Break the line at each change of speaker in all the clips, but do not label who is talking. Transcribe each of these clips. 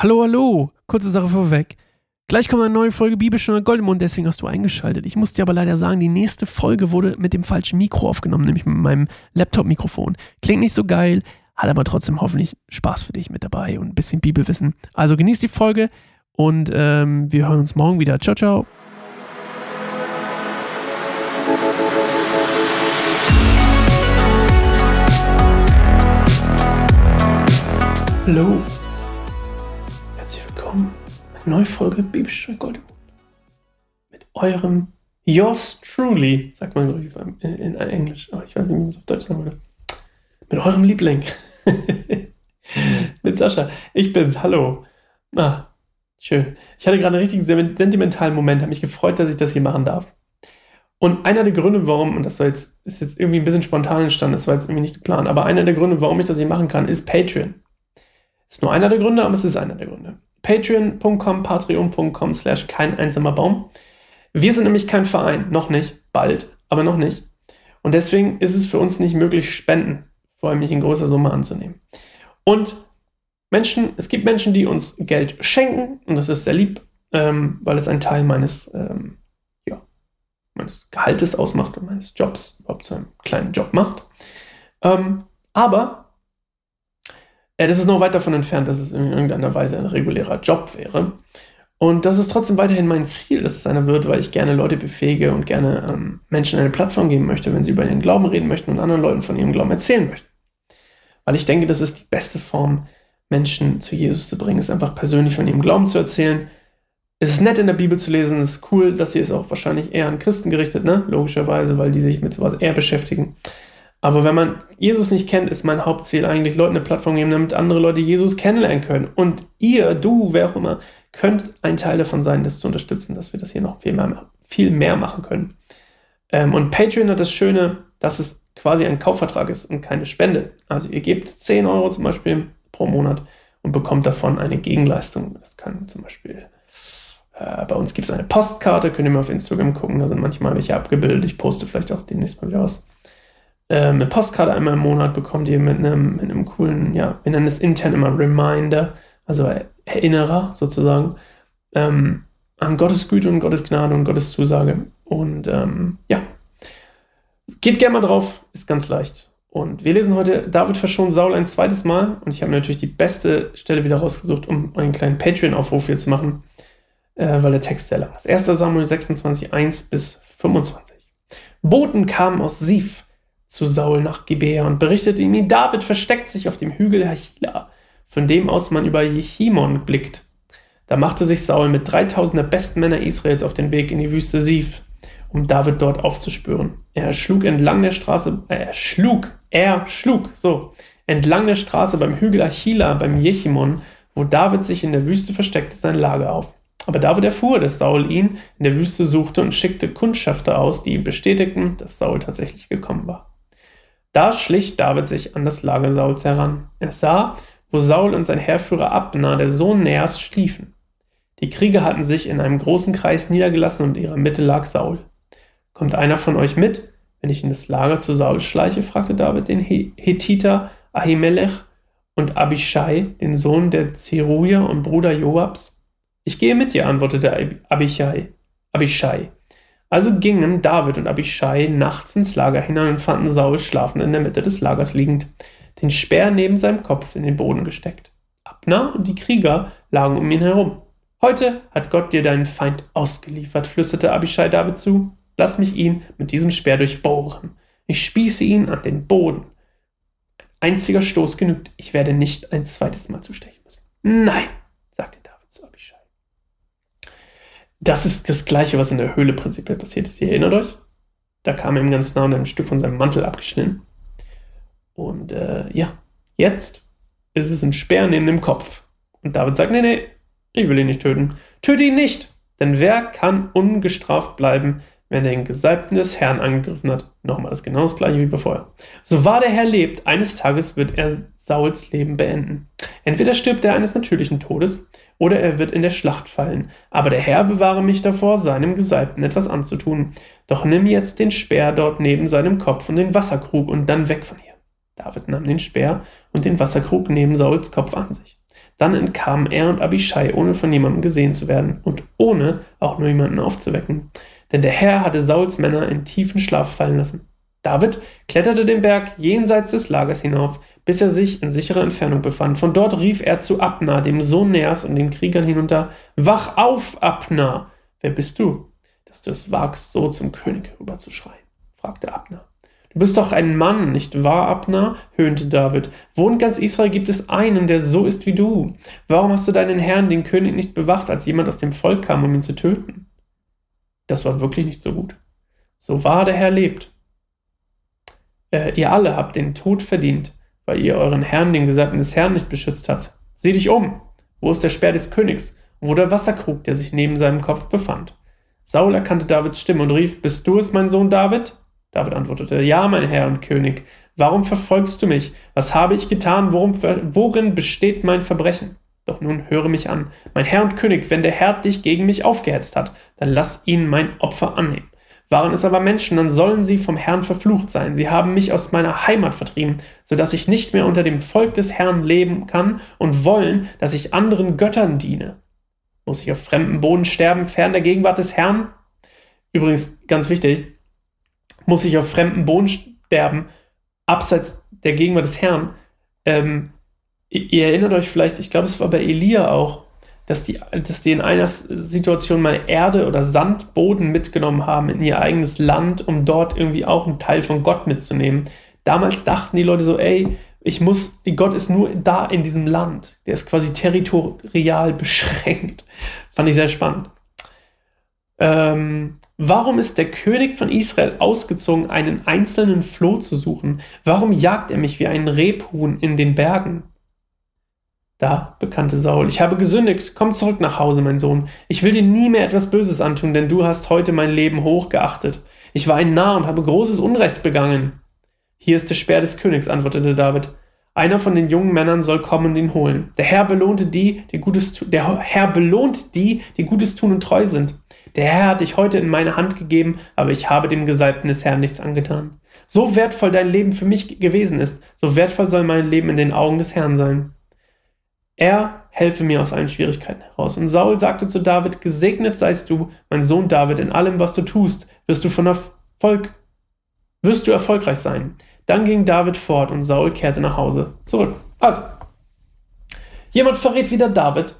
Hallo, hallo. Kurze Sache vorweg. Gleich kommt eine neue Folge Bibelstunde Goldemund, deswegen hast du eingeschaltet. Ich muss dir aber leider sagen, die nächste Folge wurde mit dem falschen Mikro aufgenommen, nämlich mit meinem Laptop-Mikrofon. Klingt nicht so geil, hat aber trotzdem hoffentlich Spaß für dich mit dabei und ein bisschen Bibelwissen. Also genieß die Folge und ähm, wir hören uns morgen wieder. Ciao, ciao. Hallo. Willkommen. Eine neue Folge Bibelstunde Goldemund. Mit eurem Yours truly, sagt man glaube ich in, in Englisch, aber ich weiß nicht, wie man es auf Deutsch sagen würde. Mit eurem Liebling. Mit Sascha. Ich bin's. Hallo. Ah, schön. Ich hatte gerade einen richtigen sentimentalen Moment, habe mich gefreut, dass ich das hier machen darf. Und einer der Gründe, warum, und das jetzt, ist jetzt irgendwie ein bisschen spontan entstanden, das war jetzt irgendwie nicht geplant, aber einer der Gründe, warum ich das hier machen kann, ist Patreon. Ist nur einer der Gründe, aber es ist einer der Gründe. Patreon.com, patreon.com slash kein einsamer Baum. Wir sind nämlich kein Verein, noch nicht, bald, aber noch nicht. Und deswegen ist es für uns nicht möglich, Spenden, vor allem nicht in großer Summe anzunehmen. Und Menschen, es gibt Menschen, die uns Geld schenken, und das ist sehr lieb, ähm, weil es ein Teil meines, ähm, ja, meines Gehaltes ausmacht und meines Jobs, überhaupt so einen kleinen Job macht. Ähm, aber das ist noch weit davon entfernt, dass es in irgendeiner Weise ein regulärer Job wäre. Und das ist trotzdem weiterhin mein Ziel, dass es einer wird, weil ich gerne Leute befähige und gerne ähm, Menschen eine Plattform geben möchte, wenn sie über ihren Glauben reden möchten und anderen Leuten von ihrem Glauben erzählen möchten. Weil ich denke, das ist die beste Form, Menschen zu Jesus zu bringen, ist einfach persönlich von ihrem Glauben zu erzählen. Es ist nett in der Bibel zu lesen, es ist cool, dass sie es auch wahrscheinlich eher an Christen gerichtet, ne? Logischerweise, weil die sich mit sowas eher beschäftigen. Aber wenn man Jesus nicht kennt, ist mein Hauptziel eigentlich, Leuten eine Plattform geben, damit andere Leute Jesus kennenlernen können. Und ihr, du, wer auch immer, könnt ein Teil davon sein, das zu unterstützen, dass wir das hier noch viel mehr, viel mehr machen können. Ähm, und Patreon hat das Schöne, dass es quasi ein Kaufvertrag ist und keine Spende. Also ihr gebt 10 Euro zum Beispiel pro Monat und bekommt davon eine Gegenleistung. Das kann zum Beispiel, äh, bei uns gibt es eine Postkarte, könnt ihr mal auf Instagram gucken, da sind manchmal welche abgebildet. Ich poste vielleicht auch demnächst mal wieder was eine Postkarte einmal im Monat bekommt ihr mit einem, mit einem coolen, ja, wir nennen es intern immer Reminder, also Erinnerer sozusagen, ähm, an Gottes Güte und Gottes Gnade und Gottes Zusage. Und ähm, ja, geht gerne mal drauf, ist ganz leicht. Und wir lesen heute David verschont Saul ein zweites Mal. Und ich habe natürlich die beste Stelle wieder rausgesucht, um einen kleinen Patreon-Aufruf hier zu machen, äh, weil der Text sehr lang ist. 1. Samuel 26, 1 bis 25. Boten kamen aus Sif zu Saul nach Gibea und berichtete ihm, David versteckt sich auf dem Hügel Hachila, von dem aus man über Jechimon blickt. Da machte sich Saul mit 3000 der besten Männer Israels auf den Weg in die Wüste Sif, um David dort aufzuspüren. Er schlug entlang der Straße, äh, er schlug, er schlug, so, entlang der Straße beim Hügel Achila, beim Jechimon, wo David sich in der Wüste versteckte, sein Lager auf. Aber David erfuhr, dass Saul ihn in der Wüste suchte und schickte Kundschafter aus, die ihm bestätigten, dass Saul tatsächlich gekommen war. Da schlich David sich an das Lager Sauls heran. Er sah, wo Saul und sein Heerführer Abner, der Sohn Neas, schliefen. Die Krieger hatten sich in einem großen Kreis niedergelassen und in ihrer Mitte lag Saul. Kommt einer von euch mit, wenn ich in das Lager zu Saul schleiche? fragte David den Hethiter Ahimelech und Abishai, den Sohn der Zeruja und Bruder Joabs. Ich gehe mit dir, antwortete Abishai. Abishai. Also gingen David und Abishai nachts ins Lager hinein und fanden Saul schlafend in der Mitte des Lagers liegend, den Speer neben seinem Kopf in den Boden gesteckt. Abner und die Krieger lagen um ihn herum. Heute hat Gott dir deinen Feind ausgeliefert, flüsterte Abishai David zu. Lass mich ihn mit diesem Speer durchbohren. Ich spieße ihn an den Boden. Ein einziger Stoß genügt. Ich werde nicht ein zweites Mal zustechen müssen. Nein, sagte David zu Abishai. Das ist das Gleiche, was in der Höhle prinzipiell passiert ist. Ihr erinnert euch? Da kam ihm ganz nah und ein Stück von seinem Mantel abgeschnitten. Und äh, ja, jetzt ist es ein Speer neben dem Kopf. Und David sagt, nee, nee, ich will ihn nicht töten. Töte ihn nicht! Denn wer kann ungestraft bleiben, wenn er den Gesalbten des Herrn angegriffen hat? Nochmal das genau das gleiche wie bevor. So wahr der Herr lebt, eines Tages wird er Sauls Leben beenden. Entweder stirbt er eines natürlichen Todes, oder er wird in der Schlacht fallen. Aber der Herr bewahre mich davor, seinem Gesalbten etwas anzutun. Doch nimm jetzt den Speer dort neben seinem Kopf und den Wasserkrug und dann weg von hier. David nahm den Speer und den Wasserkrug neben Sauls Kopf an sich. Dann entkamen er und Abishai, ohne von jemandem gesehen zu werden und ohne auch nur jemanden aufzuwecken. Denn der Herr hatte Sauls Männer in tiefen Schlaf fallen lassen. David kletterte den Berg jenseits des Lagers hinauf, bis er sich in sicherer Entfernung befand. Von dort rief er zu Abner, dem Sohn Neas und den Kriegern hinunter: Wach auf, Abner! Wer bist du, dass du es wagst, so zum König herüberzuschreien? fragte Abner. Du bist doch ein Mann, nicht wahr, Abner? höhnte David. Wo in ganz Israel gibt es einen, der so ist wie du? Warum hast du deinen Herrn, den König, nicht bewacht, als jemand aus dem Volk kam, um ihn zu töten? Das war wirklich nicht so gut. So wahr der Herr lebt. Äh, ihr alle habt den Tod verdient, weil ihr euren Herrn, den Gesalbten des Herrn, nicht beschützt habt. Sieh dich um. Wo ist der Speer des Königs? Wo der Wasserkrug, der sich neben seinem Kopf befand? Saul erkannte Davids Stimme und rief, Bist du es, mein Sohn David? David antwortete, Ja, mein Herr und König. Warum verfolgst du mich? Was habe ich getan? Worum, worin besteht mein Verbrechen? Doch nun höre mich an. Mein Herr und König, wenn der Herr dich gegen mich aufgehetzt hat, dann lass ihn mein Opfer annehmen. Waren es aber Menschen, dann sollen sie vom Herrn verflucht sein. Sie haben mich aus meiner Heimat vertrieben, so dass ich nicht mehr unter dem Volk des Herrn leben kann und wollen, dass ich anderen Göttern diene. Muss ich auf fremdem Boden sterben, fern der Gegenwart des Herrn? Übrigens, ganz wichtig, muss ich auf fremdem Boden sterben, abseits der Gegenwart des Herrn? Ähm, ihr erinnert euch vielleicht, ich glaube, es war bei Elia auch, dass die, dass die in einer Situation mal Erde oder Sandboden mitgenommen haben in ihr eigenes Land, um dort irgendwie auch einen Teil von Gott mitzunehmen. Damals dachten die Leute so, ey, ich muss, Gott ist nur da in diesem Land. Der ist quasi territorial beschränkt. Fand ich sehr spannend. Ähm, warum ist der König von Israel ausgezogen, einen einzelnen Floh zu suchen? Warum jagt er mich wie ein Rebhuhn in den Bergen? Da bekannte Saul, ich habe gesündigt, komm zurück nach Hause, mein Sohn. Ich will dir nie mehr etwas Böses antun, denn du hast heute mein Leben hochgeachtet. Ich war ein Narr und habe großes Unrecht begangen. Hier ist der Speer des Königs, antwortete David. Einer von den jungen Männern soll kommen und ihn holen. Der Herr belohnte die, die Gutes. Der Herr belohnt die, die Gutes tun und treu sind. Der Herr hat dich heute in meine Hand gegeben, aber ich habe dem Gesalbten des Herrn nichts angetan. So wertvoll dein Leben für mich gewesen ist, so wertvoll soll mein Leben in den Augen des Herrn sein. Er helfe mir aus allen Schwierigkeiten heraus. Und Saul sagte zu David, gesegnet seist du, mein Sohn David, in allem, was du tust, wirst du von Erfolg, wirst du erfolgreich sein. Dann ging David fort und Saul kehrte nach Hause zurück. Also, jemand verrät wieder David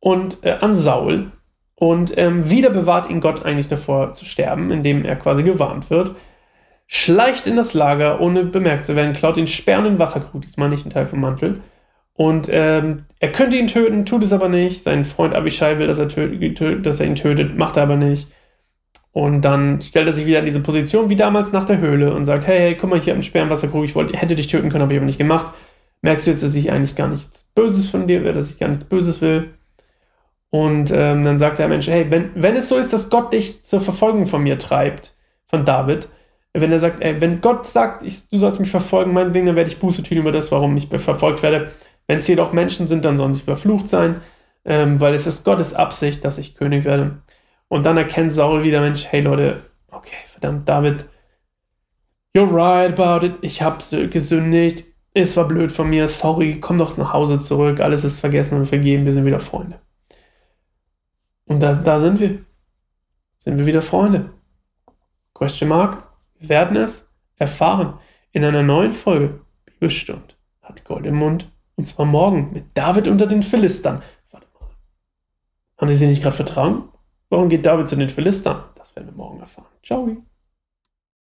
und äh, an Saul und ähm, wieder bewahrt ihn Gott eigentlich davor zu sterben, indem er quasi gewarnt wird. Schleicht in das Lager, ohne bemerkt zu werden, klaut den sperrenden Wasserkrug, diesmal nicht ein Teil vom Mantel, und ähm, er könnte ihn töten, tut es aber nicht. Sein Freund Abishai will, dass er, dass er ihn tötet, macht er aber nicht. Und dann stellt er sich wieder in diese Position wie damals nach der Höhle und sagt: Hey, hey, guck mal, hier im Sperrenwasserkrug, ich wollte, hätte dich töten können, habe ich aber nicht gemacht. Merkst du jetzt, dass ich eigentlich gar nichts Böses von dir will, dass ich gar nichts Böses will? Und ähm, dann sagt der Mensch: Hey, wenn, wenn es so ist, dass Gott dich zur Verfolgung von mir treibt, von David, wenn er sagt, ey, wenn Gott sagt, ich, du sollst mich verfolgen, meinetwegen, dann werde ich Buße tun über das, warum ich verfolgt werde wenn es jedoch Menschen sind, dann sollen sie verflucht sein, ähm, weil es ist Gottes Absicht, dass ich König werde. Und dann erkennt Saul wieder, Mensch, hey Leute, okay, verdammt, David, you're right about it, ich habe gesündigt, es war blöd von mir, sorry, komm doch nach Hause zurück, alles ist vergessen und vergeben, wir sind wieder Freunde. Und da, da sind wir. Sind wir wieder Freunde? Question Mark? Wir werden es erfahren in einer neuen Folge Bibelstund. Hat Gold im Mund. Und zwar morgen mit David unter den Philistern. Warte mal. Haben die sich nicht gerade vertragen? Warum geht David zu den Philistern? Das werden wir morgen erfahren. Ciao.